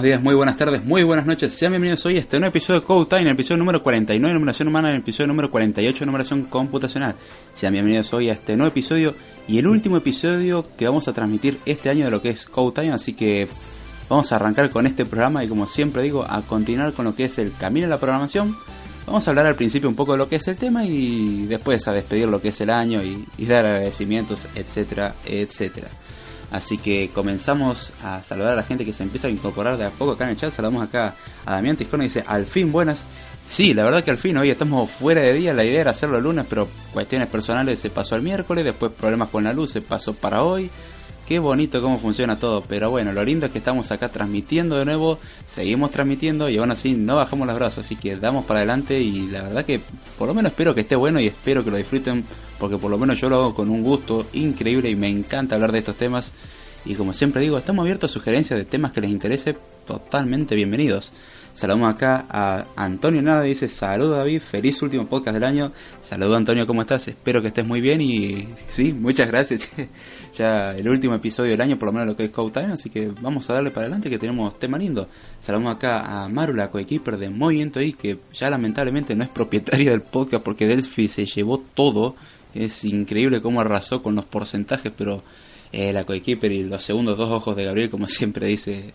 Buenos días, muy buenas tardes, muy buenas noches. Sean bienvenidos hoy a este nuevo episodio de Code Time, el episodio número 49, numeración humana, el episodio número 48, numeración computacional. Sean bienvenidos hoy a este nuevo episodio y el último episodio que vamos a transmitir este año de lo que es Code Time, así que vamos a arrancar con este programa y como siempre digo, a continuar con lo que es el camino de la programación. Vamos a hablar al principio un poco de lo que es el tema y después a despedir lo que es el año y, y dar agradecimientos, etcétera, etcétera. Así que comenzamos a saludar a la gente que se empieza a incorporar de a poco acá en el chat. Saludamos acá a Damián Tiscona y dice, al fin buenas. Sí, la verdad que al fin hoy estamos fuera de día. La idea era hacerlo el lunes, pero cuestiones personales se pasó el miércoles. Después problemas con la luz se pasó para hoy. Qué bonito cómo funciona todo. Pero bueno, lo lindo es que estamos acá transmitiendo de nuevo. Seguimos transmitiendo y aún así no bajamos los brazos. Así que damos para adelante y la verdad que por lo menos espero que esté bueno y espero que lo disfruten. Porque por lo menos yo lo hago con un gusto increíble y me encanta hablar de estos temas. Y como siempre digo, estamos abiertos a sugerencias de temas que les interese. Totalmente bienvenidos. Saludamos acá a Antonio Nada, dice saludo David, feliz último podcast del año. Saludo Antonio, ¿cómo estás? Espero que estés muy bien y sí, muchas gracias. Ya el último episodio del año, por lo menos lo que es Code Time, así que vamos a darle para adelante que tenemos tema lindo. Saludamos acá a Maru, la coequiper de Movimiento I, que ya lamentablemente no es propietaria del podcast porque Delphi se llevó todo. Es increíble cómo arrasó con los porcentajes, pero eh, la coequiper y los segundos dos ojos de Gabriel, como siempre dice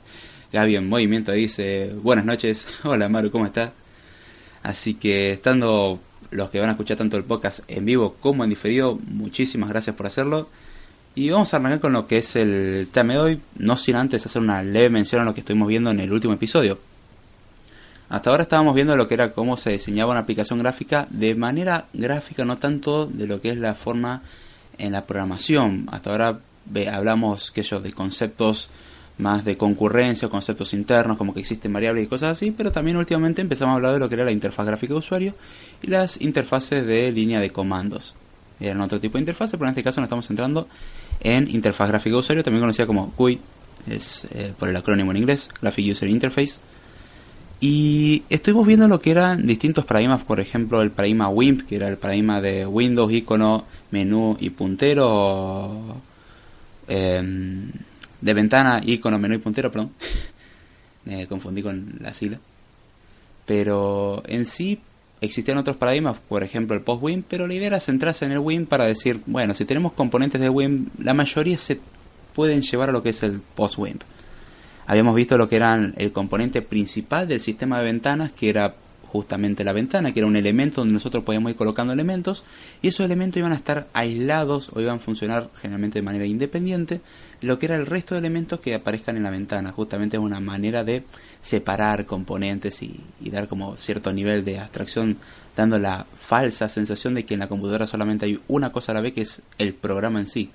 Gaby en movimiento, dice buenas noches, hola Maru, ¿cómo estás? Así que estando los que van a escuchar tanto el podcast en vivo como en diferido, muchísimas gracias por hacerlo. Y vamos a arrancar con lo que es el tema de hoy, no sin antes hacer una leve mención a lo que estuvimos viendo en el último episodio. Hasta ahora estábamos viendo lo que era cómo se diseñaba una aplicación gráfica de manera gráfica, no tanto de lo que es la forma en la programación. Hasta ahora hablamos que yo de conceptos más de concurrencia, conceptos internos, como que existen variables y cosas así, pero también últimamente empezamos a hablar de lo que era la interfaz gráfica de usuario y las interfaces de línea de comandos. Eran otro tipo de interfaz, pero en este caso nos estamos centrando en interfaz gráfica usuario, también conocida como GUI, es eh, por el acrónimo en inglés, Graphic User Interface. Y estuvimos viendo lo que eran distintos paradigmas, por ejemplo el paradigma WIMP, que era el paradigma de Windows, icono, menú y puntero. Em, de ventana, icono, menú y puntero, perdón. Me confundí con la sigla. Pero en sí existían otros paradigmas, por ejemplo el post-WIM, pero la idea era centrarse en el WIM para decir, bueno, si tenemos componentes de WIM, la mayoría se pueden llevar a lo que es el post-WIM. Habíamos visto lo que era el componente principal del sistema de ventanas, que era justamente la ventana, que era un elemento donde nosotros podíamos ir colocando elementos, y esos elementos iban a estar aislados o iban a funcionar generalmente de manera independiente de lo que era el resto de elementos que aparezcan en la ventana. Justamente es una manera de separar componentes y, dar como cierto nivel de abstracción, dando la falsa sensación de que en la computadora solamente hay una cosa a la vez que es el programa en sí.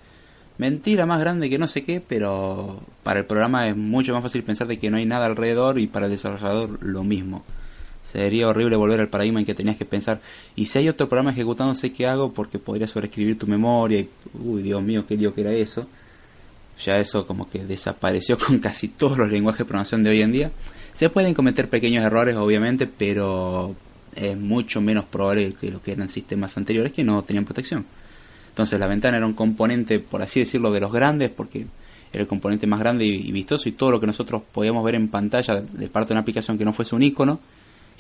Mentira más grande que no sé qué, pero para el programa es mucho más fácil pensar de que no hay nada alrededor y para el desarrollador lo mismo. Sería horrible volver al paradigma en que tenías que pensar, y si hay otro programa ejecutando, sé qué hago porque podría sobreescribir tu memoria. Y, uy, Dios mío, qué lío que era eso. Ya eso como que desapareció con casi todos los lenguajes de programación de hoy en día. Se pueden cometer pequeños errores, obviamente, pero es mucho menos probable que lo que eran sistemas anteriores que no tenían protección. Entonces la ventana era un componente, por así decirlo, de los grandes, porque era el componente más grande y vistoso y todo lo que nosotros podíamos ver en pantalla de parte de una aplicación que no fuese un icono,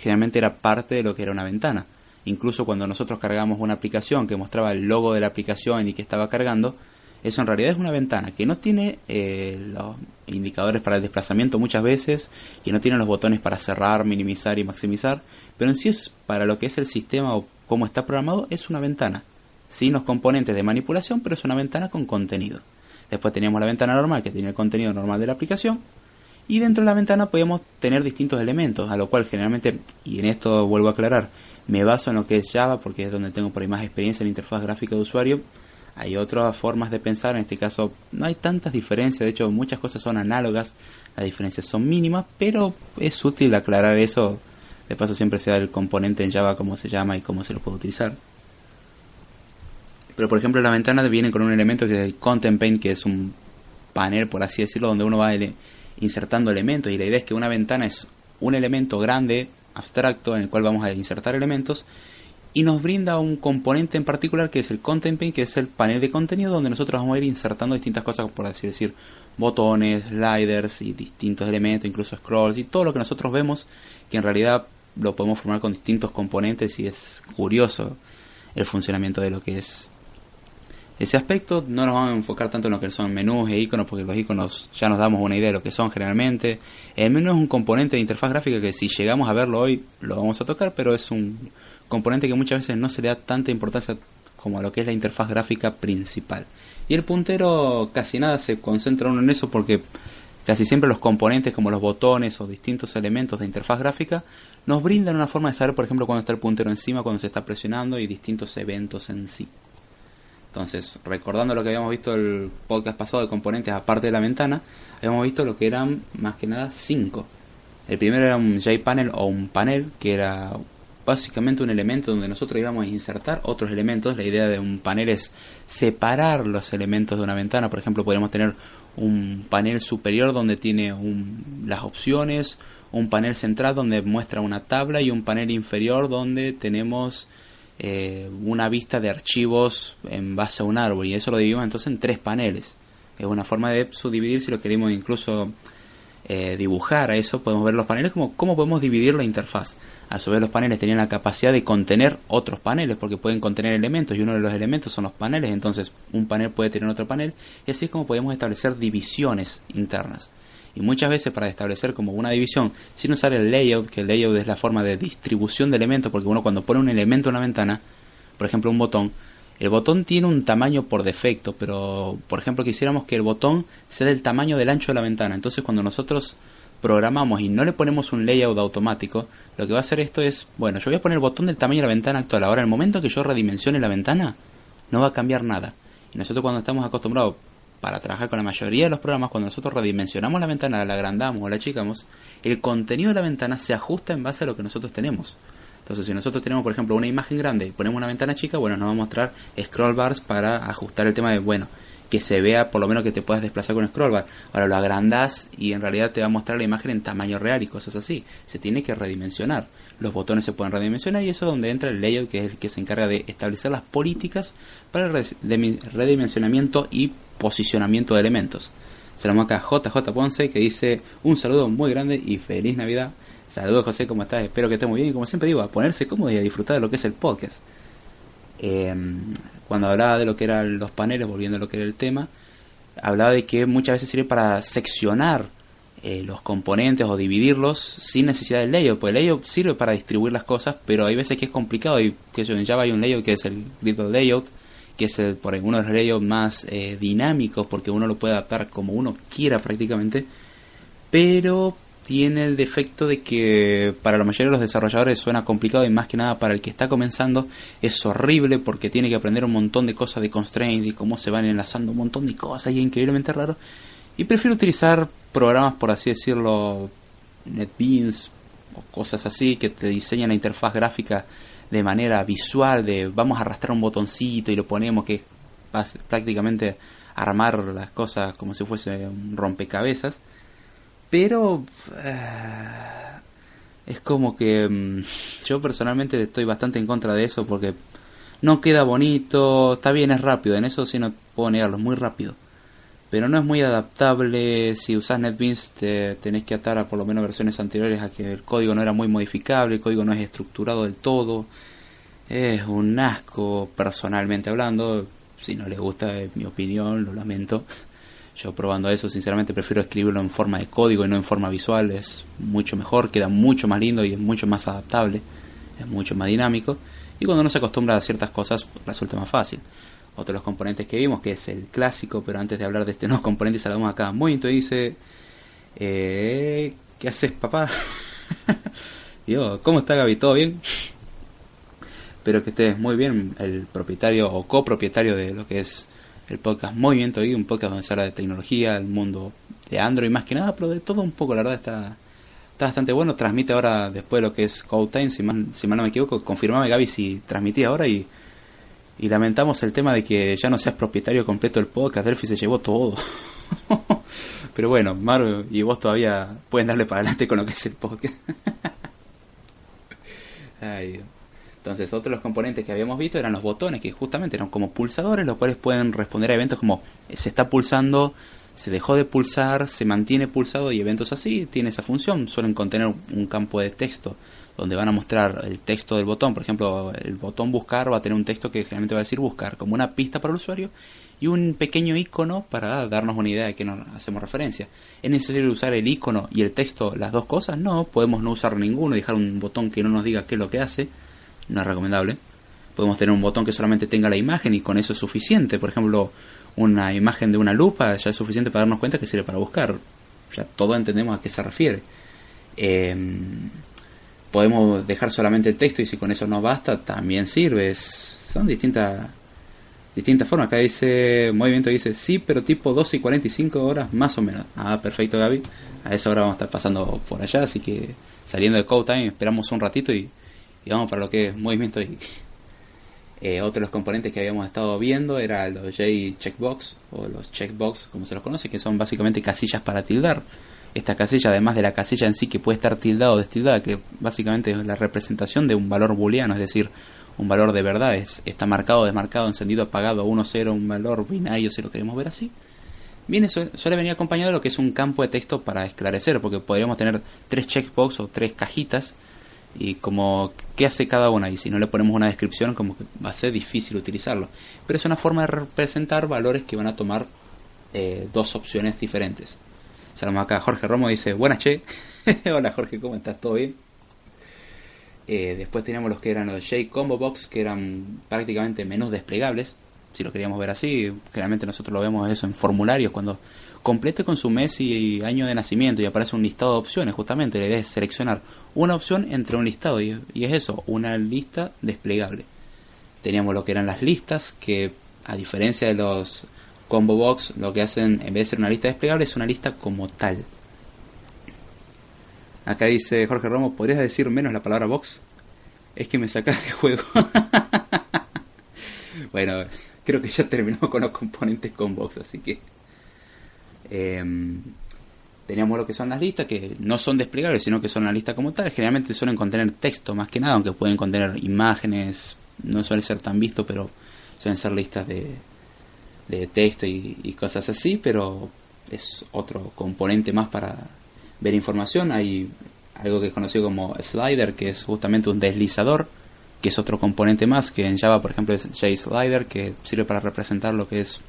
generalmente era parte de lo que era una ventana. Incluso cuando nosotros cargamos una aplicación que mostraba el logo de la aplicación y que estaba cargando, eso en realidad es una ventana que no tiene eh, los indicadores para el desplazamiento muchas veces, que no tiene los botones para cerrar, minimizar y maximizar, pero en sí es para lo que es el sistema o cómo está programado, es una ventana. Sin los componentes de manipulación, pero es una ventana con contenido. Después teníamos la ventana normal que tiene el contenido normal de la aplicación y dentro de la ventana podemos tener distintos elementos, a lo cual generalmente, y en esto vuelvo a aclarar, me baso en lo que es Java porque es donde tengo por ahí más experiencia en la interfaz gráfica de usuario. Hay otras formas de pensar, en este caso no hay tantas diferencias, de hecho muchas cosas son análogas, las diferencias son mínimas, pero es útil aclarar eso. De paso siempre sea el componente en Java cómo se llama y cómo se lo puede utilizar. Pero por ejemplo la ventana viene con un elemento que es el Content Paint, que es un panel, por así decirlo, donde uno va a insertando elementos y la idea es que una ventana es un elemento grande, abstracto, en el cual vamos a insertar elementos y nos brinda un componente en particular que es el Content Pane, que es el panel de contenido donde nosotros vamos a ir insertando distintas cosas, por así decir, botones, sliders y distintos elementos, incluso scrolls y todo lo que nosotros vemos que en realidad lo podemos formar con distintos componentes y es curioso el funcionamiento de lo que es ese aspecto. No nos vamos a enfocar tanto en lo que son menús e iconos, porque los iconos ya nos damos una idea de lo que son generalmente. El menú es un componente de interfaz gráfica que si llegamos a verlo hoy lo vamos a tocar, pero es un componente que muchas veces no se le da tanta importancia como a lo que es la interfaz gráfica principal. Y el puntero casi nada se concentra uno en eso porque casi siempre los componentes como los botones o distintos elementos de interfaz gráfica nos brindan una forma de saber, por ejemplo, cuando está el puntero encima, cuando se está presionando y distintos eventos en sí. Entonces, recordando lo que habíamos visto el podcast pasado de componentes aparte de la ventana, habíamos visto lo que eran más que nada cinco. El primero era un JPanel o un panel, que era básicamente un elemento donde nosotros íbamos a insertar otros elementos. La idea de un panel es separar los elementos de una ventana. Por ejemplo, podríamos tener un panel superior donde tiene las opciones, un panel central donde muestra una tabla y un panel inferior donde tenemos eh, una vista de archivos en base a un árbol y eso lo dividimos entonces en tres paneles. Es una forma de subdividir si lo queremos incluso eh, dibujar a eso, podemos ver los paneles como cómo podemos dividir la interfaz. A su vez los paneles tenían la capacidad de contener otros paneles porque pueden contener elementos y uno de los elementos son los paneles, entonces un panel puede tener otro panel y así es como podemos establecer divisiones internas. Y muchas veces para establecer como una división, sin usar el layout, que el layout es la forma de distribución de elementos, porque uno cuando pone un elemento en una ventana, por ejemplo un botón, el botón tiene un tamaño por defecto, pero por ejemplo quisiéramos que el botón sea del tamaño del ancho de la ventana. Entonces cuando nosotros programamos y no le ponemos un layout automático, lo que va a hacer esto es, bueno, yo voy a poner el botón del tamaño de la ventana actual. Ahora, en el momento que yo redimensione la ventana, no va a cambiar nada. Y nosotros cuando estamos acostumbrados para trabajar con la mayoría de los programas, cuando nosotros redimensionamos la ventana, la agrandamos o la achicamos, el contenido de la ventana se ajusta en base a lo que nosotros tenemos. Entonces, si nosotros tenemos, por ejemplo, una imagen grande y ponemos una ventana chica, bueno, nos va a mostrar scroll bars para ajustar el tema de, bueno, que se vea por lo menos que te puedas desplazar con scroll bar. Ahora lo agrandás y en realidad te va a mostrar la imagen en tamaño real y cosas así. Se tiene que redimensionar. Los botones se pueden redimensionar y eso es donde entra el layout, que es el que se encarga de establecer las políticas para el redimensionamiento y posicionamiento de elementos. Saludos acá JJ Ponce que dice un saludo muy grande y feliz Navidad. Saludos José, ¿cómo estás? Espero que estés muy bien y como siempre digo, a ponerse cómodo y a disfrutar de lo que es el podcast. Eh, cuando hablaba de lo que eran los paneles, volviendo a lo que era el tema, hablaba de que muchas veces sirve para seccionar eh, los componentes o dividirlos sin necesidad del layout, porque el layout sirve para distribuir las cosas, pero hay veces que es complicado y que en Java hay un layout que es el grid layout, que es el, por uno de los más eh, dinámicos porque uno lo puede adaptar como uno quiera prácticamente, pero tiene el defecto de que para la mayoría de los desarrolladores suena complicado y más que nada para el que está comenzando es horrible porque tiene que aprender un montón de cosas de constraints y cómo se van enlazando un montón de cosas y es increíblemente raro. Y prefiero utilizar programas, por así decirlo, NetBeans o cosas así que te diseñan la interfaz gráfica de manera visual, de vamos a arrastrar un botoncito y lo ponemos, que es prácticamente armar las cosas como si fuese un rompecabezas. Pero eh, es como que mm, yo personalmente estoy bastante en contra de eso porque no queda bonito, está bien, es rápido, en eso sí no puedo negarlo, muy rápido. Pero no es muy adaptable, si usas NetBeans te tenés que atar a por lo menos versiones anteriores a que el código no era muy modificable, el código no es estructurado del todo. Es un asco personalmente hablando, si no les gusta es mi opinión, lo lamento. Yo probando eso, sinceramente prefiero escribirlo en forma de código y no en forma visual. Es mucho mejor, queda mucho más lindo y es mucho más adaptable. Es mucho más dinámico. Y cuando uno se acostumbra a ciertas cosas, resulta más fácil. Otro de los componentes que vimos, que es el clásico, pero antes de hablar de este nuevo componente, saludamos acá. Muy dice: eh, ¿Qué haces, papá? Yo, ¿cómo está Gaby? ¿Todo bien? Espero que estés muy bien, el propietario o copropietario de lo que es el podcast Movimiento y un podcast donde se habla de tecnología, el mundo de Android más que nada, pero de todo un poco, la verdad está, está bastante bueno. Transmite ahora después lo que es Code Time, si mal, si mal no me equivoco, confirmame Gaby si transmitía ahora y, y lamentamos el tema de que ya no seas propietario completo del podcast, Delphi se llevó todo. pero bueno, Maru y vos todavía pueden darle para adelante con lo que es el podcast. Entonces, otros de los componentes que habíamos visto eran los botones, que justamente eran como pulsadores, los cuales pueden responder a eventos como eh, se está pulsando, se dejó de pulsar, se mantiene pulsado y eventos así, tiene esa función. Suelen contener un campo de texto donde van a mostrar el texto del botón. Por ejemplo, el botón buscar va a tener un texto que generalmente va a decir buscar, como una pista para el usuario, y un pequeño icono para darnos una idea de que nos hacemos referencia. ¿Es necesario usar el icono y el texto, las dos cosas? No, podemos no usar ninguno, dejar un botón que no nos diga qué es lo que hace no es recomendable. Podemos tener un botón que solamente tenga la imagen y con eso es suficiente. Por ejemplo, una imagen de una lupa ya es suficiente para darnos cuenta que sirve para buscar. Ya todos entendemos a qué se refiere. Em, podemos dejar solamente el texto y si con eso nos basta, también sirve. son distintas distintas formas. Acá dice, movimiento dice, sí, pero tipo 12 y 45 horas más o menos. Ah, perfecto, Gaby. A esa hora vamos a estar pasando por allá, así que saliendo de Code Time esperamos un ratito y vamos para lo que es movimiento y eh, otro de los componentes que habíamos estado viendo era los J-checkbox o los checkbox como se los conoce que son básicamente casillas para tildar esta casilla además de la casilla en sí que puede estar tildada o destildada que básicamente es la representación de un valor booleano es decir un valor de verdad es, está marcado desmarcado encendido apagado 1 0 un valor binario si lo queremos ver así Viene, suele venir acompañado de lo que es un campo de texto para esclarecer, porque podríamos tener tres checkbox o tres cajitas y como qué hace cada una y si no le ponemos una descripción como que va a ser difícil utilizarlo. Pero es una forma de representar valores que van a tomar eh, dos opciones diferentes Salamos acá Jorge Romo dice buenas che hola Jorge cómo estás todo bien eh, después teníamos los que eran los J Combo Box que eran prácticamente menús desplegables si lo queríamos ver así generalmente nosotros lo vemos eso en formularios cuando complete con su mes y año de nacimiento y aparece un listado de opciones. Justamente la idea es seleccionar una opción entre un listado y, es eso, una lista desplegable. Teníamos lo que eran las listas que a diferencia de los Combo Box lo que hacen en vez de ser una lista desplegable es una lista como tal. Acá dice Jorge Romo, ¿podrías decir menos la palabra box? Es que me sacas de juego. bueno, creo que ya terminamos con los componentes con box, así que... Em, teníamos lo que son las listas, que no son desplegables, sino que son la lista como tal. Generalmente suelen contener texto más que nada, aunque pueden contener imágenes, no suele ser tan visto, pero suelen ser listas de, de texto y, cosas así, pero es otro componente más para ver información. Hay algo que es conocido como slider, que es justamente un deslizador, que es otro componente más, que en Java, por ejemplo, es JSlider, que sirve para representar lo que es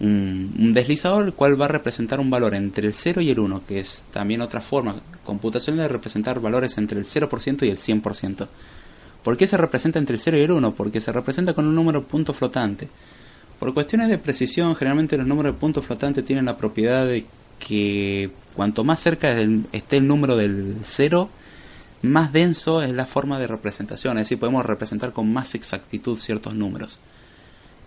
un, deslizador, el cual va a representar un valor entre el 0 y el 1, que es también otra forma computacional de representar valores entre el 0% y el 100%. ¿Por qué se representa entre el 0 y el 1? Porque se representa con un número punto flotante. Por cuestiones de precisión, generalmente los números de punto flotante tienen la propiedad de que cuanto más cerca esté el número del 0, más denso es la forma de representación, es decir, podemos representar con más exactitud ciertos números.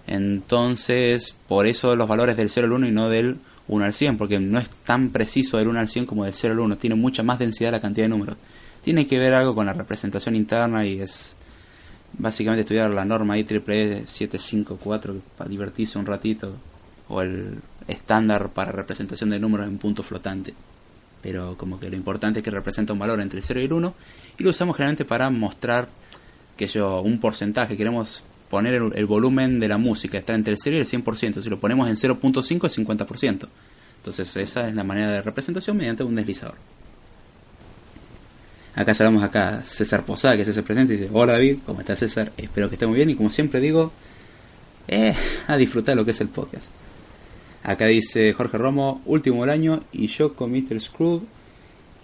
Entonces, por eso los valores del 0 al 1 y no del 1 al 100, porque no es tan preciso del 1 al 100 como del 0 al 1, tiene mucha más densidad la cantidad de números. Tiene que ver algo con la representación interna y es básicamente estudiar la norma IEEE 754 para divertirse un ratito, o el estándar para representación de números en punto flotante. Pero como que lo importante es que representa un valor entre el 0 y el 1 y lo usamos generalmente para mostrar que yo un porcentaje, queremos poner el, volumen de la música está entre el 0 y el 100%. Si lo ponemos en 0.5 es 50%. Entonces esa es la manera de representación mediante un deslizador. Acá saludamos acá César Posada, que se presente y dice, hola David, ¿cómo estás César? Espero que esté muy bien y como siempre digo, eh, a disfrutar lo que es el podcast. Acá dice Jorge Romo, último del año y yo con Mr. Scrooge,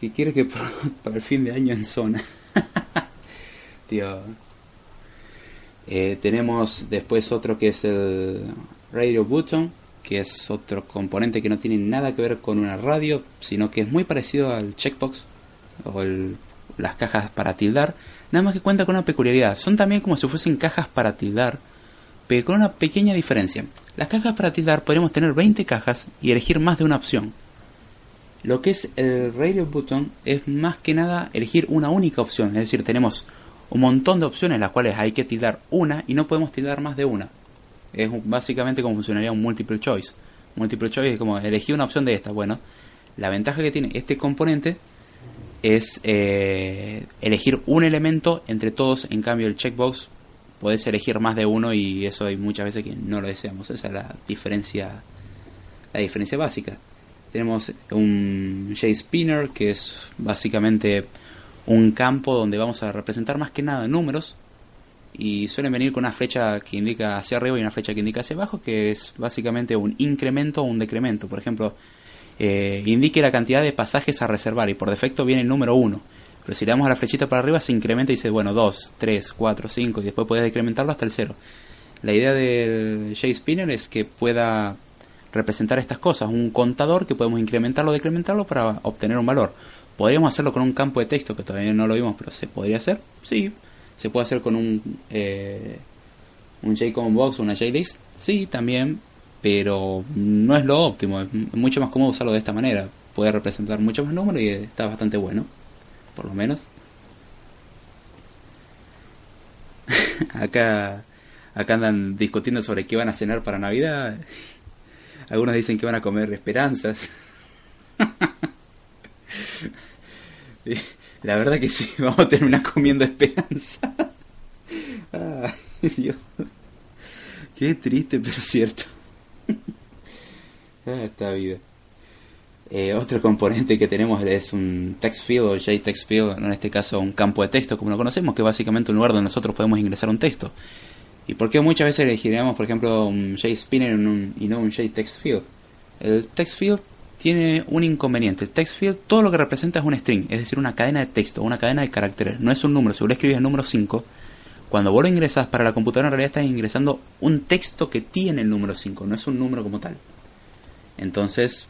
que quiere que para el fin de año en zona. Tío, eh, tenemos después otro que es el Radio Button, que es otro componente que no tiene nada que ver con una radio, sino que es muy parecido al checkbox o las cajas para tildar, nada más que cuenta con una peculiaridad. Son también como si fuesen cajas para tildar, pero con una pequeña diferencia. Las cajas para tildar podemos tener 20 cajas y elegir más de una opción. Lo que es el Radio Button es más que nada elegir una única opción, es decir, tenemos un montón de opciones las cuales hay que tildar una y no podemos tildar más de una. Es básicamente como funcionaría un multiple choice. Multiple choice es como elegir una opción de esta. Bueno, la ventaja que tiene este componente es eh, elegir un elemento entre todos. En cambio, el checkbox podés elegir más de uno y eso hay muchas veces que no lo deseamos. Esa es la diferencia, la diferencia básica. Tenemos un J-Spinner que es básicamente un campo donde vamos a representar más que nada números y suelen venir con una flecha que indica hacia arriba y una flecha que indica hacia abajo, que es básicamente un incremento o un decremento. Por ejemplo, eh, indique la cantidad de pasajes a reservar y por defecto viene el número 1. Pero si le damos a la flechita para arriba se incrementa y dice, bueno, 2, 3, 4, 5 y después puedes decrementarlo hasta el 0. La idea del J-Spinner es que pueda representar estas cosas, un contador que podemos incrementarlo o decrementarlo para obtener un valor. ¿Podríamos hacerlo con un campo de texto que todavía no lo vimos, pero se podría hacer? Sí. ¿Se puede hacer con un, eh, un Box o una JList? Sí, también, pero no es lo óptimo. Es mucho más cómodo usarlo de esta manera. Puede representar mucho más número y está bastante bueno, por lo menos. acá, acá andan discutiendo sobre qué van a cenar para Navidad. Algunos dicen que van a comer esperanzas. La verdad que sí, vamos a terminar comiendo esperanza. Ay, Dios. Qué triste, pero cierto. Ah, esta vida. Eh, otro componente que tenemos es un text field o JText field, en este caso un campo de texto como lo conocemos, que es básicamente un lugar donde nosotros podemos ingresar un texto. ¿Y por qué muchas veces elegiríamos, por ejemplo, un JSpinner y no un JText field? El text field tiene un inconveniente. El text field todo lo que representa es un string, es decir, una cadena de texto, una cadena de caracteres. No es un número. Si vos escribís el número 5, cuando vos lo ingresas para la computadora, en realidad estás ingresando un texto que tiene el número 5, no es un número como tal. Entonces,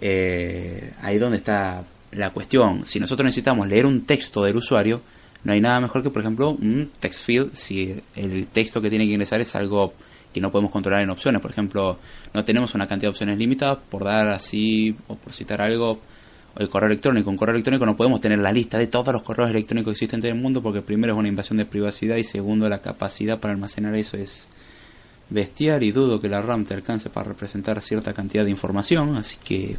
eh, ahí donde está la cuestión. Si nosotros necesitamos leer un texto del usuario, no hay nada mejor que, por ejemplo, un text field si el texto que tiene que ingresar es algo que no podemos controlar en opciones. Por ejemplo, no tenemos una cantidad de opciones limitadas por dar así o por citar algo el correo electrónico. Un correo electrónico no podemos tener la lista de todos los correos electrónicos existentes en el mundo porque primero es una invasión de privacidad y segundo la capacidad para almacenar eso es bestial y dudo que la RAM te alcance para representar cierta cantidad de información, así que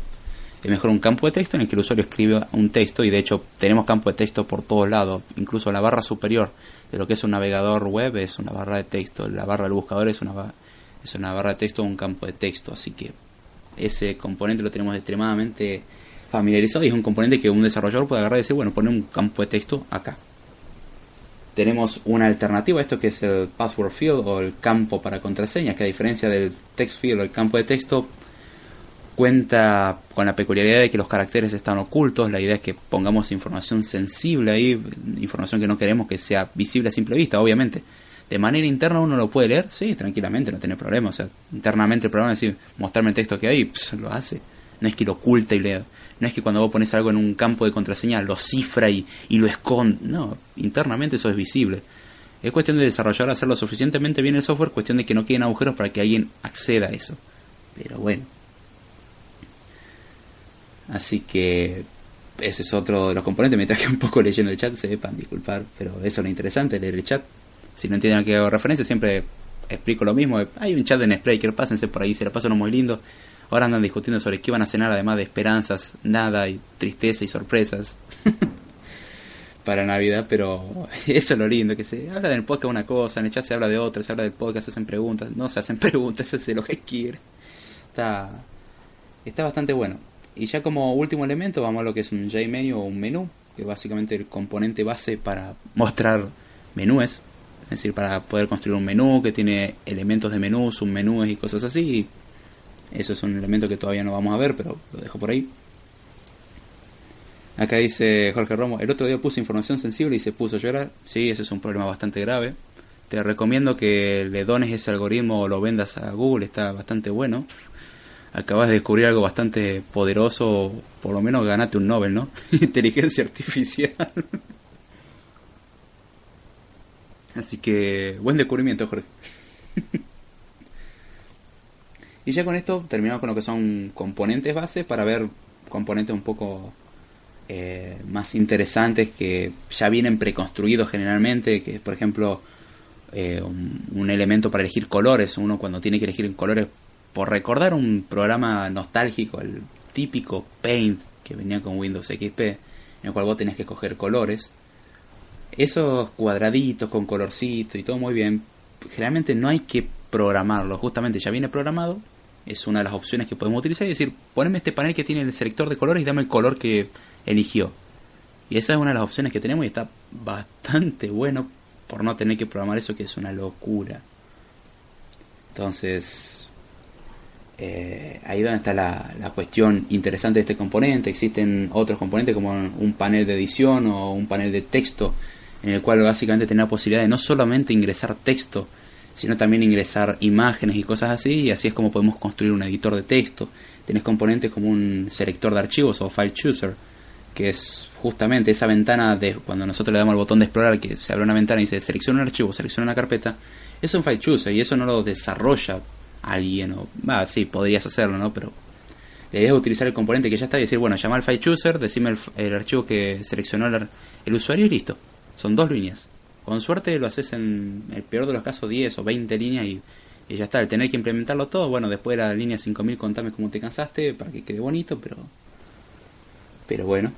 es mejor un campo de texto en el que el usuario escribe un texto y de hecho tenemos campo de texto por todos lados, incluso la barra superior de lo que es un navegador web es una barra de texto, la barra del buscador es una, es una barra de texto o un campo de texto, así que ese componente lo tenemos extremadamente familiarizado y es un componente que un desarrollador puede agarrar y decir, bueno, poner un campo de texto acá. Tenemos una alternativa a esto que es el password field o el campo para contraseñas, que a diferencia del text field o el campo de texto, cuenta con la peculiaridad de que los caracteres están ocultos. La idea es que pongamos información sensible ahí, información que no queremos que sea visible a simple vista, obviamente. De manera interna uno lo puede leer, sí, tranquilamente, no tiene problema. O sea, internamente el programa es decir, mostrarme el texto que hay, lo hace. No es que lo oculta y lea. No es que cuando vos pones algo en un campo de contraseña lo cifra y, y lo esconde. No, internamente eso es visible. Es cuestión de desarrollar, hacerlo suficientemente bien el software, cuestión de que no queden agujeros para que alguien acceda a eso. Pero bueno. Así que ese es otro de los componentes. Me traje un poco leyendo el chat, sepan disculpar, pero eso es lo interesante, leer el chat. Si no entienden a qué hago referencia, siempre explico lo mismo. Hay un chat en Spreaker, pásense por ahí, se la pasan muy lindo. Ahora andan discutiendo sobre qué van a cenar, además de esperanzas, nada y tristeza y sorpresas para Navidad, pero eso es lo lindo, que se habla del podcast una cosa, en el chat se habla de otra, se habla del podcast, se hacen preguntas, no se hacen preguntas, se hace lo que quiere. Está, está bastante bueno. Y ya como último elemento vamos a lo que es un JMenu o un menú, que es básicamente el componente base para mostrar menúes, es decir, para poder construir un menú que tiene elementos de menú, submenúes y cosas así, eso es un elemento que todavía no vamos a ver, pero lo dejo por ahí. Acá dice Jorge Romo, el otro día puse información sensible y se puso a llorar. Sí, ese es un problema bastante grave. Te recomiendo que le dones ese algoritmo o lo vendas a Google, está bastante bueno. Acabas de descubrir algo bastante poderoso, por lo menos ganate un Nobel, ¿no? Inteligencia artificial. Así que, buen descubrimiento, Jorge. Y ya con esto terminamos con lo que son componentes base para ver componentes un poco eh, más interesantes que ya vienen preconstruidos generalmente, que es por ejemplo eh, un, elemento para elegir colores, uno cuando tiene que elegir colores, por recordar un programa nostálgico, el típico Paint que venía con Windows XP, en el cual vos tenés que escoger colores, esos cuadraditos con colorcito y todo muy bien, generalmente no hay que programarlo, justamente ya viene programado es una de las opciones que podemos utilizar y decir, poneme este panel que tiene el selector de colores y dame el color que eligió. Y esa es una de las opciones que tenemos y está bastante bueno por no tener que programar eso que es una locura. Entonces, eh, ahí donde está la, la, cuestión interesante de este componente. Existen otros componentes como un panel de edición o un panel de texto en el cual básicamente tiene la posibilidad de no solamente ingresar texto, sino también ingresar imágenes y cosas así, y así es como podemos construir un editor de texto. Tenés componentes como un selector de archivos o file chooser, que es justamente esa ventana de cuando nosotros le damos al botón de explorar, que se abre una ventana y dice selecciona un archivo, selecciona una carpeta, es un file chooser y eso no lo desarrolla alguien, o, ah, sí, podrías hacerlo, ¿no? Pero la idea utilizar el componente que ya está y decir, bueno, llama al file chooser, decime el, archivo que seleccionó el usuario y listo. Son dos líneas. Con suerte lo haces en el peor de los casos 10 o 20 líneas y, ya está. El tener que implementarlo todo, bueno, después de la línea 5000 contame cómo te cansaste para que quede bonito, pero pero bueno.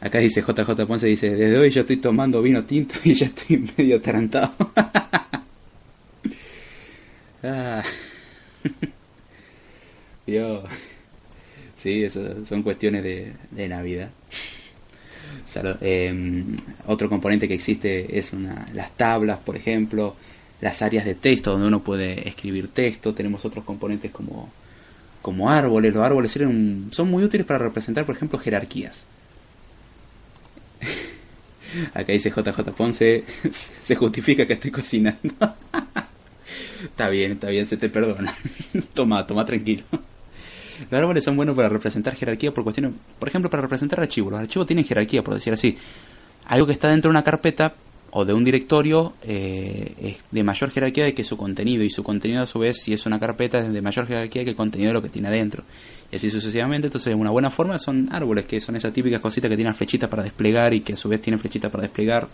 Acá dice JJ Ponce, dice, desde hoy yo estoy tomando vino tinto y ya estoy medio atarantado. ah. Dios. Sí, eso son cuestiones de, de Navidad. Em, otro componente que existe es una, las tablas, por ejemplo, las áreas de texto donde uno puede escribir texto. Tenemos otros componentes como, como árboles. Los árboles son muy útiles para representar, por ejemplo, jerarquías. Acá dice JJ Ponce, se justifica que estoy cocinando. está bien, está bien, se te perdona. toma, toma tranquilo. Los árboles son buenos para representar jerarquía por cuestiones, por ejemplo, para representar archivos. Los archivos tienen jerarquía, por decir así. Algo que está dentro de una carpeta o de un directorio eh, es de mayor jerarquía de que su contenido y su contenido a su vez si es una carpeta es de mayor jerarquía que el contenido de lo que tiene adentro y así sucesivamente entonces una buena forma son árboles que son esas típicas cositas que tienen flechitas para desplegar y que a su vez tienen flechitas para desplegar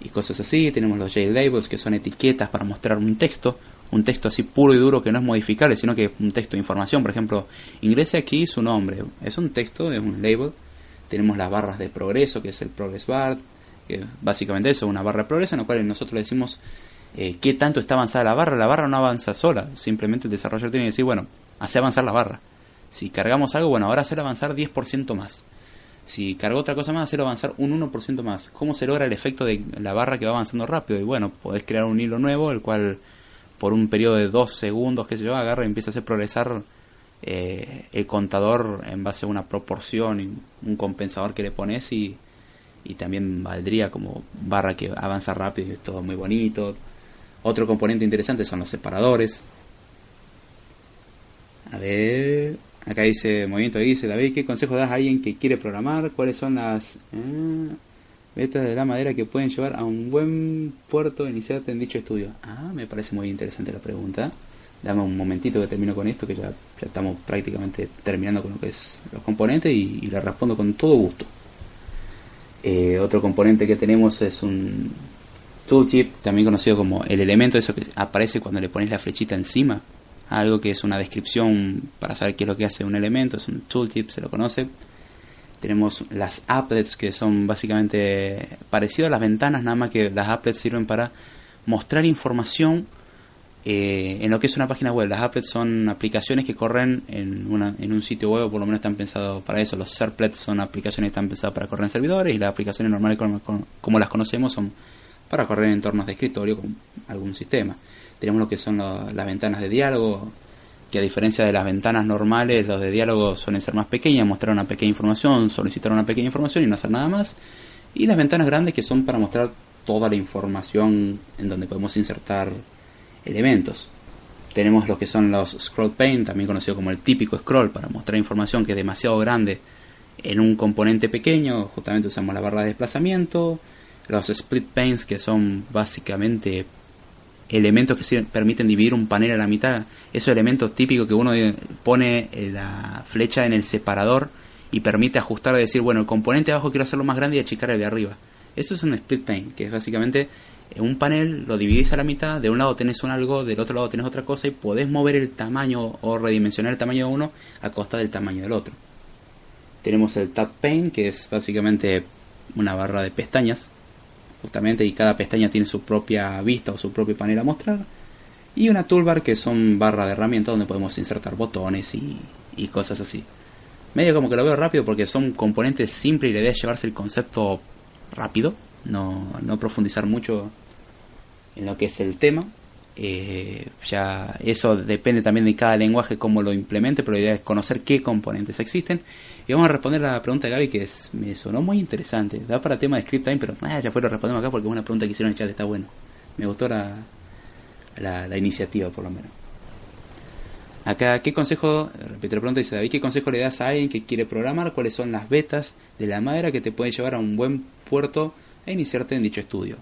y cosas así tenemos los JLabels que son etiquetas para mostrar un texto un texto así puro y duro que no es modificable sino que es un texto de información por ejemplo ingrese aquí su nombre es un texto es un label tenemos las barras de progreso que es el progress bar que básicamente eso, una barra de progreso en la cual nosotros le decimos eh, qué tanto está avanzada la barra. La barra no avanza sola, simplemente el desarrollador tiene que decir, bueno, hace avanzar la barra. Si cargamos algo, bueno, ahora hacer avanzar 10% más. Si cargo otra cosa más, hacer avanzar un 1% más. ¿Cómo se logra el efecto de la barra que va avanzando rápido? Y bueno, podés crear un hilo nuevo, el cual por un periodo de 2 segundos, que se yo, agarra y empieza a hacer progresar eh, el contador en base a una proporción y un compensador que le pones y y también valdría como barra que avanza rápido y todo muy bonito. Otro componente interesante son los separadores. A ver, acá dice movimiento dice David, ¿qué consejo das a alguien que quiere programar? ¿Cuáles son las eh, betas de la madera que pueden llevar a un buen puerto iniciarte en dicho estudio? Ah, me parece muy interesante la pregunta. Dame un momentito que termino con esto, que ya, ya estamos prácticamente terminando con lo que es los componentes y, y le respondo con todo gusto. Eh, otro componente que tenemos es un tooltip, también conocido como el elemento, eso que aparece cuando le pones la flechita encima. Algo que es una descripción para saber qué es lo que hace un elemento, es un tooltip, se lo conoce. Tenemos las applets que son básicamente parecido a las ventanas, nada más que las applets sirven para mostrar información eh, en lo que es una página web. Las applets son aplicaciones que corren en, una, en un sitio web, o por lo menos están pensados para eso. Los serplets son aplicaciones que están pensadas para correr en servidores y las aplicaciones normales como, las conocemos son para correr en entornos de escritorio con algún sistema. Tenemos lo que son las ventanas de diálogo, que a diferencia de las ventanas normales, los de diálogo suelen ser más pequeñas, mostrar una pequeña información, solicitar una pequeña información y no hacer nada más. Y las ventanas grandes que son para mostrar toda la información en donde podemos insertar elementos. Tenemos lo que son los scroll pane, también conocido como el típico scroll, para mostrar información que es demasiado grande en un componente pequeño. Justamente usamos la barra de desplazamiento. Los split panes, que son básicamente elementos que permiten dividir un panel a la mitad. Esos elementos típicos que uno pone la flecha en el separador y permite ajustar decir, bueno, el componente de abajo quiero hacerlo más grande y achicar el de arriba. Eso es un split pane, que es básicamente un panel lo dividís a la mitad, de un lado tenés un algo, del otro lado tenés otra cosa y podés mover el tamaño o redimensionar el tamaño de uno a costa del tamaño del otro. Tenemos el Tab Pane, que es básicamente una barra de pestañas, justamente, y cada pestaña tiene su propia vista o su propio panel a mostrar. Y una toolbar, que son barra de herramientas donde podemos insertar botones y, cosas así. Medio como que lo veo rápido porque son componentes simples y la idea es llevarse el concepto rápido, no, no profundizar mucho en lo que es el tema. Eh, ya eso depende también de cada lenguaje cómo lo implemente, pero la idea es conocer qué componentes existen. Y vamos a responder a la pregunta de Gaby que me sonó muy interesante. Da para tema de script time, pero ah, ya fue lo respondemos acá porque es una pregunta que hicieron en chat, está bueno. Me gustó la, la, iniciativa por lo menos. Acá, ¿qué consejo, repito la pregunta, dice David, ¿qué consejo le das a alguien que quiere programar? ¿Cuáles son las betas de la madera que te pueden llevar a un buen puerto e iniciarte en dicho estudio?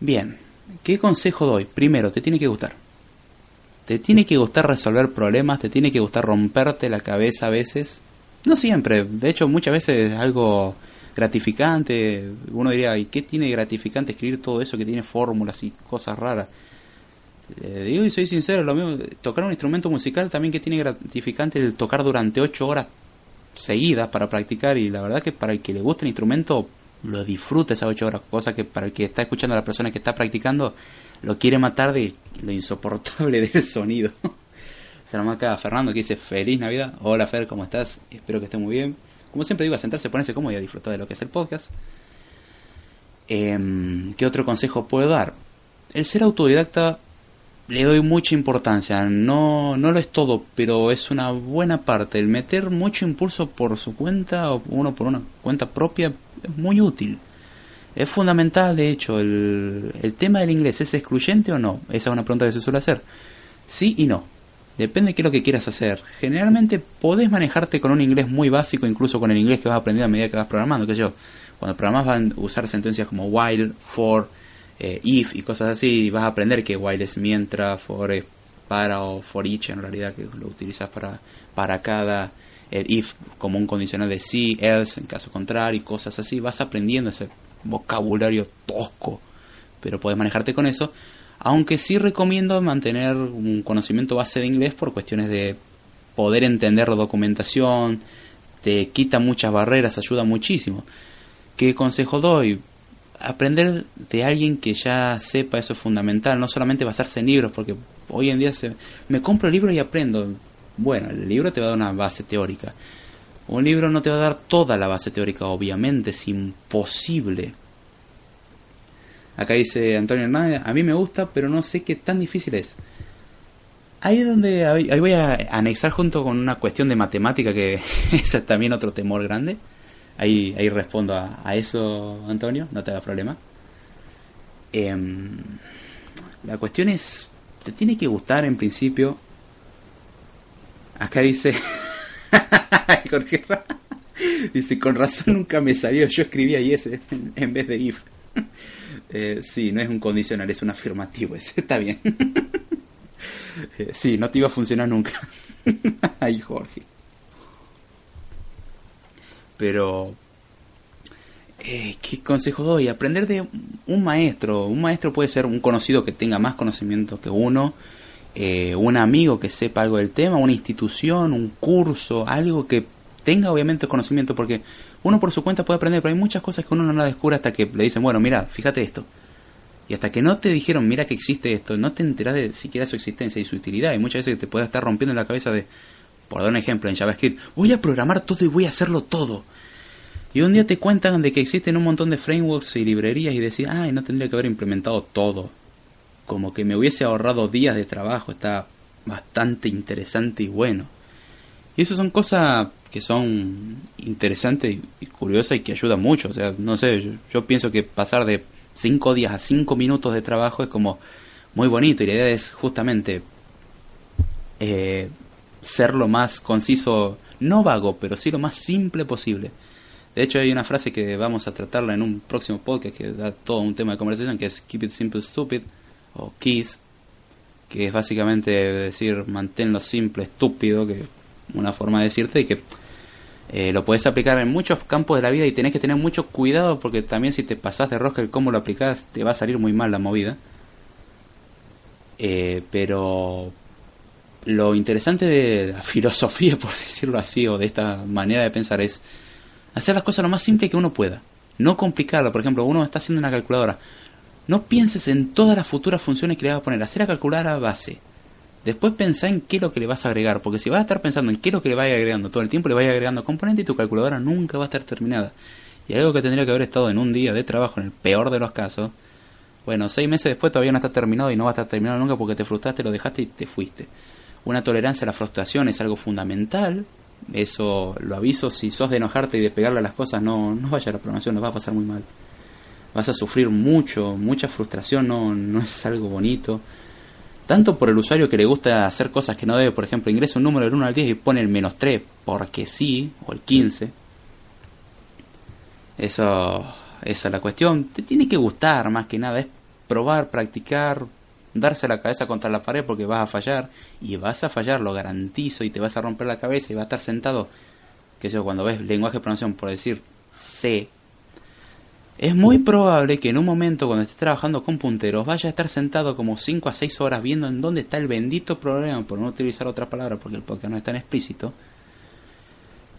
Bien, ¿Qué consejo doy? Primero, te tiene que gustar. Te tiene que gustar resolver problemas, te tiene que gustar romperte la cabeza a veces. No siempre, de hecho muchas veces es algo gratificante. Uno diría, ¿y qué tiene gratificante escribir todo eso que tiene fórmulas y cosas raras? Digo y soy sincero, lo mismo, tocar un instrumento musical también que tiene gratificante el tocar durante ocho horas seguidas para practicar y la verdad que para el que le guste el instrumento lo disfruta esas ocho horas, cosa que para el que está escuchando a la persona que está practicando lo quiere matar de lo insoportable del sonido. Se llama acá Fernando que dice feliz Navidad. Hola Fer, ¿cómo estás? Espero que esté muy bien. Como siempre digo, a sentarse, ponerse cómodo y a disfrutar de lo que es el podcast. Em, ¿Qué otro consejo puedo dar? El ser autodidacta le doy mucha importancia. No, no lo es todo, pero es una buena parte. El meter mucho impulso por su cuenta o uno por una cuenta propia es muy útil. Es fundamental, de hecho, el, el tema del inglés, ¿es excluyente o no? Esa es una pregunta que se suele hacer. Sí y no. Depende de qué es lo que quieras hacer. Generalmente podés manejarte con un inglés muy básico, incluso con el inglés que vas aprendiendo a medida que vas programando, que yo. Cuando programas van a usar sentencias como while, for, eh, if y cosas así, y vas a aprender que while es mientras, for es para o for each en realidad, que lo utilizas para, para cada, el if como un condicional de si, else en caso contrario y cosas así. Vas aprendiendo ese vocabulario tosco, pero puedes manejarte con eso. Aunque sí recomiendo mantener un conocimiento base de inglés por cuestiones de poder entender la documentación, te quita muchas barreras, ayuda muchísimo. ¿Qué consejo doy? Aprender de alguien que ya sepa eso es fundamental, no solamente basarse en libros, porque hoy en día se, me compro libros y aprendo. Bueno, el libro te va a dar una base teórica. Un libro no te va a dar toda la base teórica, obviamente, es imposible. Acá dice Antonio Hernández, a mí me gusta, pero no sé qué tan difícil es. Ahí es donde ahí voy a anexar junto con una cuestión de matemática que es también otro temor grande. Ahí, ahí respondo a, eso, Antonio, no te da problema. Em, la cuestión es, te tiene que gustar en principio. Acá dice, dice, con razón nunca me salió, yo escribía y ese en vez de if. Eh, sí, no es un condicional, es un afirmativo, ese está bien. eh, sí, no te iba a funcionar nunca. Ay, Jorge. Pero, eh, ¿qué consejo doy? Aprender de un maestro. Un maestro puede ser un conocido que tenga más conocimiento que uno, eh, un amigo que sepa algo del tema, una institución, un curso, algo que tenga obviamente conocimiento, porque uno por su cuenta puede aprender, pero hay muchas cosas que uno no las descubre hasta que le dicen, bueno, mira, fíjate esto. Y hasta que no te dijeron, mira que existe esto, no te enteras de siquiera su existencia y su utilidad. Y muchas veces te puede estar rompiendo la cabeza de, por dar un ejemplo, en JavaScript, voy a programar todo y voy a hacerlo todo. Y un día te cuentan de que existen un montón de frameworks y librerías y decís, ay, no tendría que haber implementado todo. Como que me hubiese ahorrado días de trabajo, está bastante interesante y bueno. Y eso son cosas que son interesantes y curiosas y que ayudan mucho. O sea, no sé, yo, pienso que pasar de 5 días a 5 minutos de trabajo es como muy bonito y la idea es justamente eh, ser lo más conciso, no vago, pero sí lo más simple posible. De hecho, hay una frase que vamos a tratarla en un próximo podcast que da todo un tema de conversación que es Keep it simple, stupid o KISS, que es básicamente decir manténlo simple, estúpido, que una forma de decirte que eh, lo puedes aplicar en muchos campos de la vida y tenés que tener mucho cuidado porque también si te pasás de rosca el cómo lo aplicás te va a salir muy mal la movida. Eh, pero lo interesante de la filosofía, por decirlo así, o de esta manera de pensar es hacer las cosas lo más simple que uno pueda. No complicarlo. Por ejemplo, uno está haciendo una calculadora. No pienses en todas las futuras funciones que le vas a poner. Hacer la calculadora base. Después pensá en qué es lo que le vas a agregar, porque si vas a estar pensando en qué es lo que le vaya agregando todo el tiempo, le vaya agregando componentes y tu calculadora nunca va a estar terminada. Y algo que tendría que haber estado en un día de trabajo, en el peor de los casos, bueno, seis meses después todavía no está terminado y no va a estar terminado nunca porque te frustraste, lo dejaste y te fuiste. Una tolerancia a la frustración es algo fundamental. Eso lo aviso, si sos de enojarte y de pegarle a las cosas, no, no vaya a la programación, nos va a pasar muy mal. Vas a sufrir mucho, mucha frustración, no, no es algo bonito tanto por el usuario que le gusta hacer cosas que no debe, por ejemplo, ingresa un número del 1 al 10 y pone el menos 3 porque sí, o el 15. Eso, esa es la cuestión. Te tiene que gustar más que nada, es probar, practicar, darse la cabeza contra la pared porque vas a fallar y vas a fallar, lo garantizo, y te vas a romper la cabeza y vas a estar sentado, que eso cuando ves lenguaje de pronunciación por decir C es muy probable que en un momento cuando estés trabajando con punteros vaya a estar sentado como 5 a 6 horas viendo en dónde está el bendito problema, por no utilizar otra palabra porque el podcast no es tan explícito.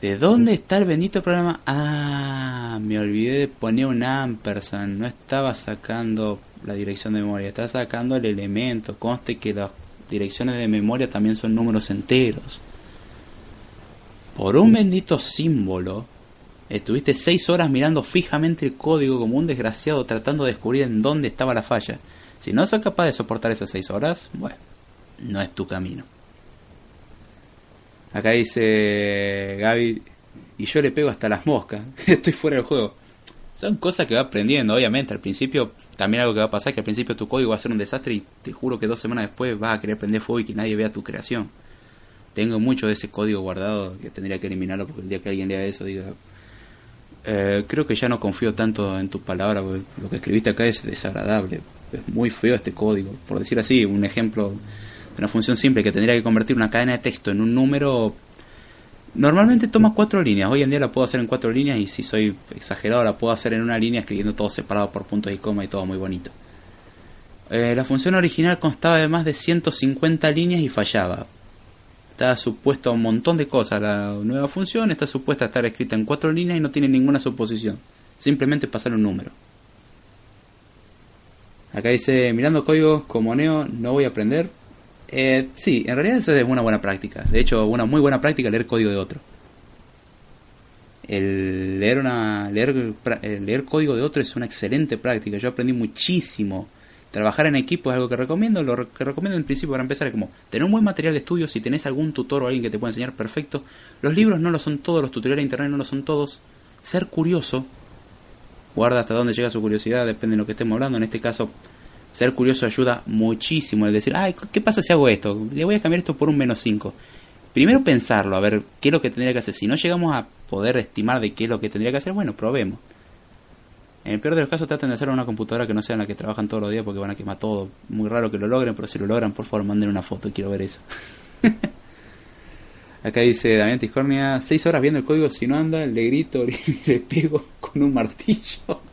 ¿De dónde está el bendito problema? Ah, me olvidé de poner un ampersand, no estaba sacando la dirección de memoria, estaba sacando el elemento. Conste que las direcciones de memoria también son números enteros. Por un bendito símbolo, Estuviste seis horas mirando fijamente el código como un desgraciado tratando de descubrir en dónde estaba la falla. Si no sos capaz de soportar esas seis horas, bueno, no es tu camino. Acá dice Gaby, y yo le pego hasta las moscas, estoy fuera del juego. Son cosas que va aprendiendo, obviamente. Al principio, también algo que va a pasar, que al principio tu código va a ser un desastre y te juro que dos semanas después vas a querer prender fuego y que nadie vea tu creación. Tengo mucho de ese código guardado que tendría que eliminarlo porque el día que alguien lea eso diga, Eh, creo que ya no confío tanto en tu palabra, porque lo que escribiste acá es desagradable. Es muy feo este código. Por decir así, un ejemplo una función simple que tendría que convertir una cadena de texto en un número. Normalmente toma cuatro líneas. Hoy en día la puedo hacer en cuatro líneas y si soy exagerado la puedo hacer en una línea escribiendo todo separado por puntos y coma y todo muy bonito. Eh, la función original constaba de más de 150 líneas y fallaba está supuesto un montón de cosas. La nueva función está supuesta a estar escrita en cuatro líneas y no tiene ninguna suposición. Simplemente pasar un número. Acá dice, mirando códigos como Neo, no voy a aprender. Eh, sí, en realidad eso es una buena práctica. De hecho, una muy buena práctica leer código de otro. El leer, una, leer, leer código de otro es una excelente práctica. Yo aprendí muchísimo Trabajar en equipo es algo que recomiendo. Lo que recomiendo en principio para empezar es como tener un buen material de estudio. Si tenés algún tutor o alguien que te pueda enseñar, perfecto. Los libros no lo son todos, los tutoriales de internet no lo son todos. Ser curioso. Guarda hasta dónde llega su curiosidad, depende de lo que estemos hablando. En este caso, ser curioso ayuda muchísimo. El decir, ay, ¿qué pasa si hago esto? Le voy a cambiar esto por un menos 5. Primero pensarlo, a ver qué es lo que tendría que hacer. Si no llegamos a poder estimar de qué es lo que tendría que hacer, bueno, probemos. En el peor de los casos traten de hacer una computadora que no sea en la que trabajan todos los días porque van a quemar todo. Muy raro que lo logren, pero si lo logran, por favor, manden una foto, quiero ver eso. Acá dice Damián Tiscornia, seis horas viendo el código, si no anda, le grito y le pego con un martillo.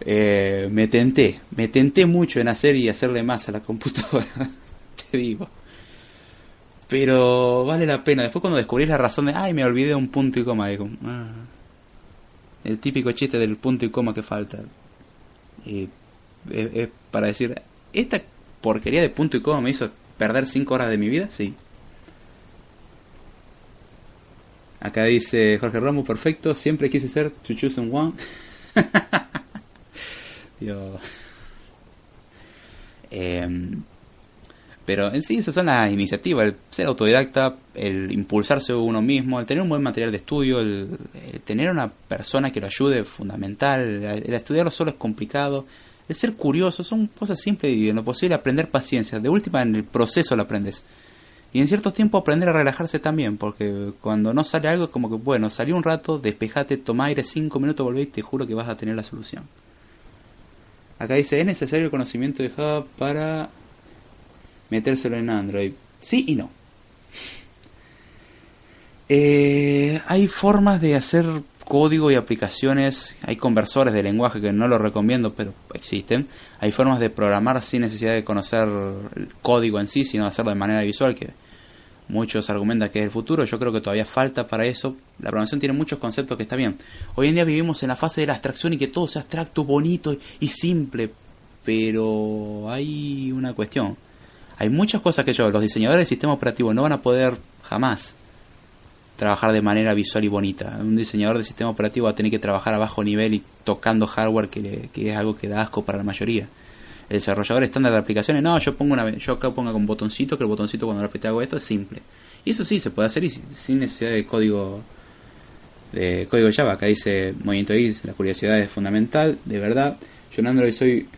Eh, me tenté, me tenté mucho en hacer y hacerle más a la computadora, te digo. Pero vale la pena. Después cuando descubrís la razón de, ay, me olvidé un punto y coma, ah, el típico chiste del punto y coma que falta. Y es, para decir, ¿esta porquería de punto y coma me hizo perder 5 horas de mi vida? Sí. Acá dice Jorge Ramos, perfecto, siempre quise ser to choose one. Eh, pero en sí esas son las iniciativas, el ser autodidacta, el impulsarse uno mismo, el tener un buen material de estudio, el, tener una persona que lo ayude es fundamental, el, estudiarlo solo es complicado, el ser curioso, son cosas simples y en lo posible aprender paciencia, de última en el proceso lo aprendes. Y en cierto tiempo aprender a relajarse también, porque cuando no sale algo es como que, bueno, salí un rato, despejate, toma aire, cinco minutos, volvé y te juro que vas a tener la solución. Acá dice, es necesario el conocimiento de Java para metérselo en Android. Sí y no. Eh, hay formas de hacer código y aplicaciones, hay conversores de lenguaje que no lo recomiendo, pero existen. Hay formas de programar sin necesidad de conocer el código en sí, sino hacerlo de manera visual, que muchos argumentan que es el futuro. Yo creo que todavía falta para eso. La programación tiene muchos conceptos que está bien. Hoy en día vivimos en la fase de la abstracción y que todo sea abstracto, bonito y simple, pero hay una cuestión hay muchas cosas que yo, los diseñadores del sistema operativo no van a poder jamás trabajar de manera visual y bonita. Un diseñador de sistema operativo va a tener que trabajar a bajo nivel y tocando hardware que, es algo que da asco para la mayoría. El desarrollador estándar de aplicaciones, no, yo pongo una, yo acá pongo un botoncito, que el botoncito cuando lo hago esto es simple. Y eso sí se puede hacer y sin necesidad de código de código Java. Acá dice movimiento X, la curiosidad es fundamental, de verdad. Yo en Android soy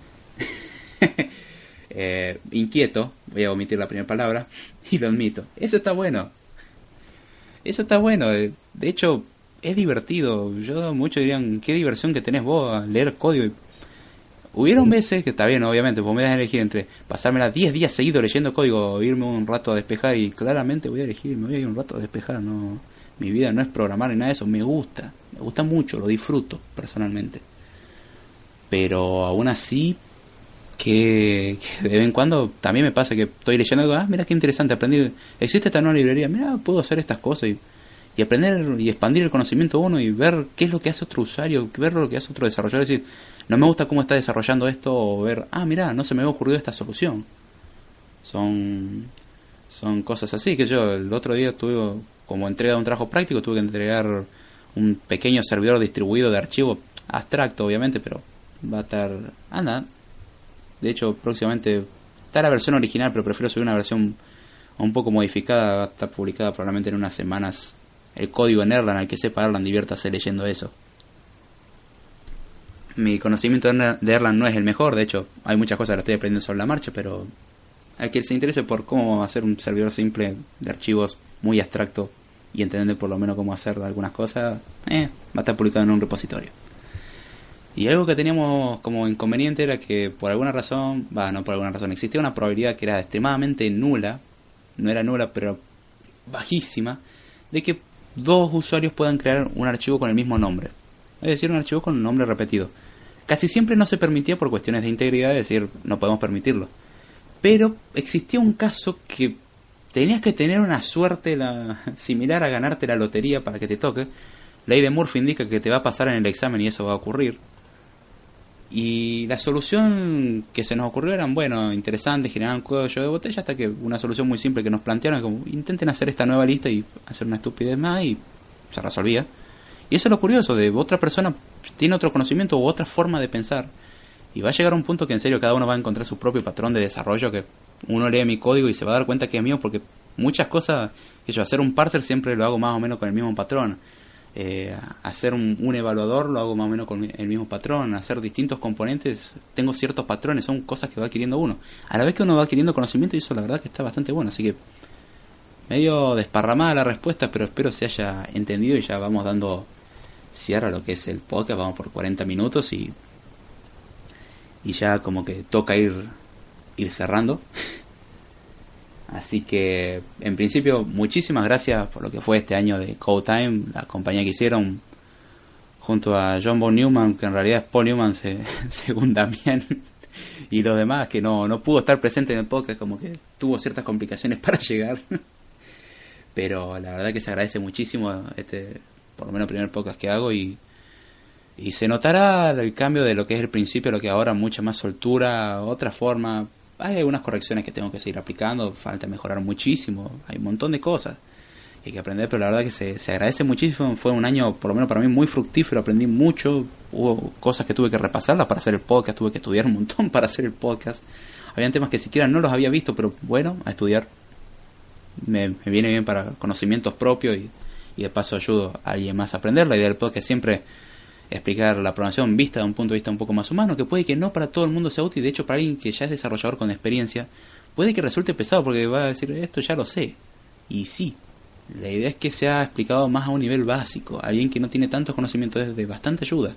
eh, inquieto, voy a omitir la primera palabra, y lo admito. Eso está bueno. Eso está bueno. De hecho, es divertido. Yo muchos dirían, qué diversión que tenés vos a leer código. Hubieron veces que está bien, obviamente, pues me das a elegir entre pasármela 10 días seguidos leyendo código irme un rato a despejar y claramente voy a elegir, me voy a ir un rato a despejar, no mi vida no es programar ni nada de eso, me gusta, me gusta mucho, lo disfruto personalmente. Pero aún así que, de vez en cuando también me pasa que estoy leyendo algo, ah, mira qué interesante, aprendí, existe esta nueva librería, mira, puedo hacer estas cosas y, y, aprender y expandir el conocimiento uno y ver qué es lo que hace otro usuario, ver lo que hace otro desarrollador, es decir, no me gusta cómo está desarrollando esto o ver, ah, mira, no se me había ocurrido esta solución. Son, son cosas así que yo el otro día tuve, como entrega de un trabajo práctico, tuve que entregar un pequeño servidor distribuido de archivo abstracto, obviamente, pero va a estar, anda, de hecho, próximamente está la versión original, pero prefiero subir una versión un poco modificada. Va a estar publicada probablemente en unas semanas. El código en Erlang, al que sepa Erlang, diviértase leyendo eso. Mi conocimiento de Erlang no es el mejor, de hecho, hay muchas cosas que estoy aprendiendo sobre la marcha, pero al que se interese por cómo hacer un servidor simple de archivos muy abstracto, y entender por lo menos cómo hacer algunas cosas, eh, va a estar publicado en un repositorio. Y algo que teníamos como inconveniente era que por alguna razón, va, no por alguna razón, existía una probabilidad que era extremadamente nula, no era nula, pero bajísima, de que dos usuarios puedan crear un archivo con el mismo nombre. Es decir, un archivo con un nombre repetido. Casi siempre no se permitía por cuestiones de integridad, es decir, no podemos permitirlo. Pero existía un caso que tenías que tener una suerte la, similar a ganarte la lotería para que te toque. Ley de Murphy indica que te va a pasar en el examen y eso va a ocurrir. Y la solución que se nos ocurrió eran, bueno, interesantes, generaban cuello de botella, hasta que una solución muy simple que nos plantearon, como intenten hacer esta nueva lista y hacer una estupidez más y se resolvía. Y eso es lo curioso, de otra persona tiene otro conocimiento u otra forma de pensar. Y va a llegar a un punto que en serio cada uno va a encontrar su propio patrón de desarrollo, que uno lee mi código y se va a dar cuenta que es mío, porque muchas cosas, que yo hacer un parser siempre lo hago más o menos con el mismo patrón eh, hacer un, evaluador lo hago más o menos con el mismo patrón, hacer distintos componentes, tengo ciertos patrones, son cosas que va adquiriendo uno. A la vez que uno va adquiriendo conocimiento y eso la verdad que está bastante bueno, así que medio desparramada la respuesta, pero espero se haya entendido y ya vamos dando cierre a lo que es el podcast, vamos por 40 minutos y y ya como que toca ir ir cerrando. Así que, en principio, muchísimas gracias por lo que fue este año de Code Time, la compañía que hicieron junto a John Von Newman, que en realidad es Paul Newman según Damián, y los demás, que no, no pudo estar presente en el podcast, como que tuvo ciertas complicaciones para llegar. Pero la verdad que se agradece muchísimo este, por lo menos, primer podcast que hago y, y se notará el cambio de lo que es el principio, lo que ahora mucha más soltura, otra forma, hay algunas correcciones que tengo que seguir aplicando, falta mejorar muchísimo, hay un montón de cosas hay que aprender, pero la verdad que se, se agradece muchísimo, fue un año por lo menos para mí muy fructífero, aprendí mucho, hubo cosas que tuve que repasarlas para hacer el podcast, tuve que estudiar un montón para hacer el podcast, habían temas que siquiera no los había visto, pero bueno, a estudiar me, viene bien para conocimientos propios y, y de paso ayudo a alguien más a aprender, la idea del podcast siempre explicar la programación vista de un punto de vista un poco más humano, que puede que no para todo el mundo sea útil, de hecho para alguien que ya es desarrollador con experiencia, puede que resulte pesado porque va a decir esto ya lo sé. Y sí, la idea es que sea explicado más a un nivel básico, alguien que no tiene tantos conocimientos es de bastante ayuda.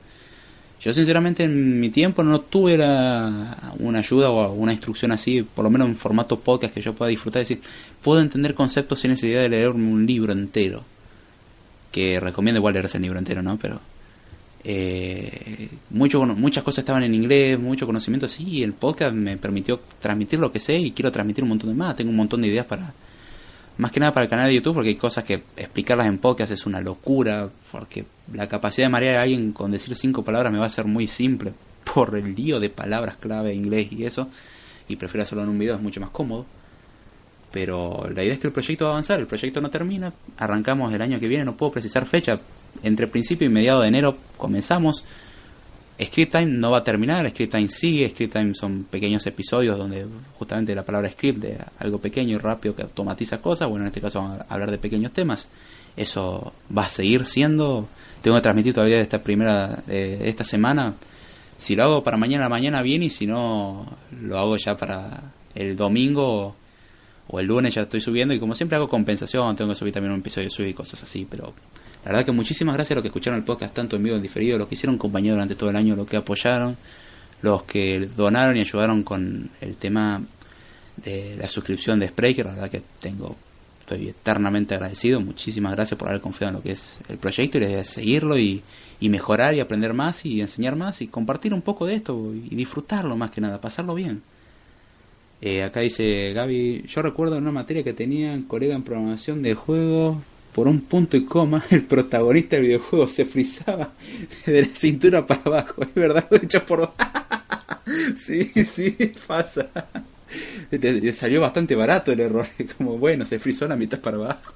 Yo sinceramente en mi tiempo no tuve una ayuda o una instrucción así, por lo menos en formato podcast que yo pueda disfrutar, es decir, puedo entender conceptos sin necesidad de leerme un libro entero. Que recomiendo igual leerse el libro entero, ¿no? Pero eh, mucho, muchas cosas estaban en inglés, mucho conocimiento, sí, el podcast me permitió transmitir lo que sé y quiero transmitir un montón de más, tengo un montón de ideas para, más que nada para el canal de YouTube, porque hay cosas que explicarlas en podcast es una locura, porque la capacidad de marear a alguien con decir cinco palabras me va a ser muy simple, por el lío de palabras clave, inglés y eso, y prefiero hacerlo en un video, es mucho más cómodo. Pero la idea es que el proyecto va a avanzar, el proyecto no termina, arrancamos el año que viene, no puedo precisar fecha, entre principio y mediado de enero comenzamos. Script Time no va a terminar, Script Time sigue, Script Time son pequeños episodios donde justamente la palabra script de algo pequeño y rápido que automatiza cosas, bueno en este caso vamos a hablar de pequeños temas, eso va a seguir siendo, tengo que transmitir todavía esta primera, de esta semana, si lo hago para mañana, mañana bien y si no lo hago ya para el domingo o el lunes ya estoy subiendo y como siempre hago compensación, tengo que subir también un episodio subir y cosas así, pero la verdad que muchísimas gracias a los que escucharon el podcast tanto en vivo en diferido, los que hicieron compañía durante todo el año, los que apoyaron, los que donaron y ayudaron con el tema de la suscripción de Spreaker, la verdad que tengo estoy eternamente agradecido, muchísimas gracias por haber confiado en lo que es el proyecto y es seguirlo y, mejorar y aprender más y enseñar más y compartir un poco de esto y disfrutarlo más que nada, pasarlo bien. Eh, acá dice Gaby, yo recuerdo una materia que tenía colega en programación de juegos por un punto y coma, el protagonista del videojuego se frizaba de la cintura para abajo. Es verdad, lo hecho por. sí, sí, pasa. Le, salió bastante barato el error. Como bueno, se frizó la mitad para abajo.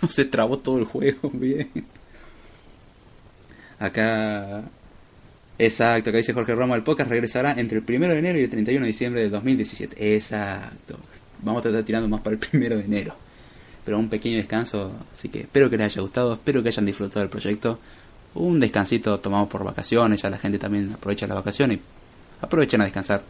No se trabó todo el juego. Bien. Acá. Exacto, acá dice Jorge Ramos, el podcast regresará entre el 1 de enero y el 31 de diciembre de 2017. Exacto. Vamos a estar tirando más para el 1 de enero pero un pequeño descanso. Así que espero que les haya gustado, espero que hayan disfrutado del proyecto. Un descansito tomado por vacaciones, ya la gente también aprovecha las vacaciones y aprovechen a descansar.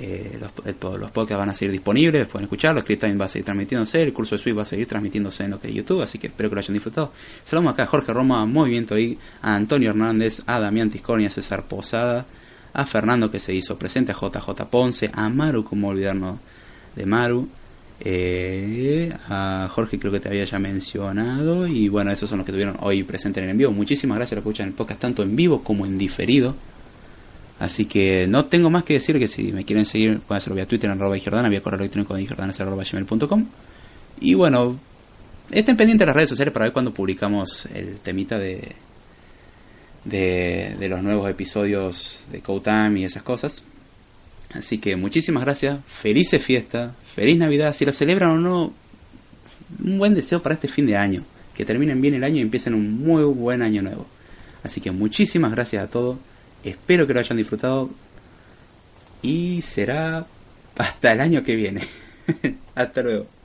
Eh, los, los, podcasts van a seguir disponibles, pueden escucharlos, Time va a seguir transmitiéndose, el curso de Swift va a seguir transmitiéndose en lo que es YouTube, así que espero que lo hayan disfrutado. Saludamos acá a Jorge Roma, Movimiento ahí, a Antonio Hernández, a Damián Tiscornia, a César Posada, a Fernando que se hizo presente, a JJ Ponce, a Maru, como olvidarnos de Maru, eh, a Jorge creo que te había ya mencionado y bueno, esos son los que tuvieron hoy presentes en el envío. Muchísimas gracias que escuchan el podcast tanto en vivo como en diferido. Así que no tengo más que decir que si me quieren seguir pueden hacerlo vía Twitter en arroba Jordana, vía correo electrónico de y bueno, estén pendientes de las redes sociales para ver cuando publicamos el temita de, de, de los nuevos episodios de Code y esas cosas. Así que muchísimas gracias, felices fiestas, feliz Navidad, si lo celebran o no, un buen deseo para este fin de año, que terminen bien el año y empiecen un muy buen año nuevo. Así que muchísimas gracias a todos, espero que lo hayan disfrutado y será hasta el año que viene. hasta luego.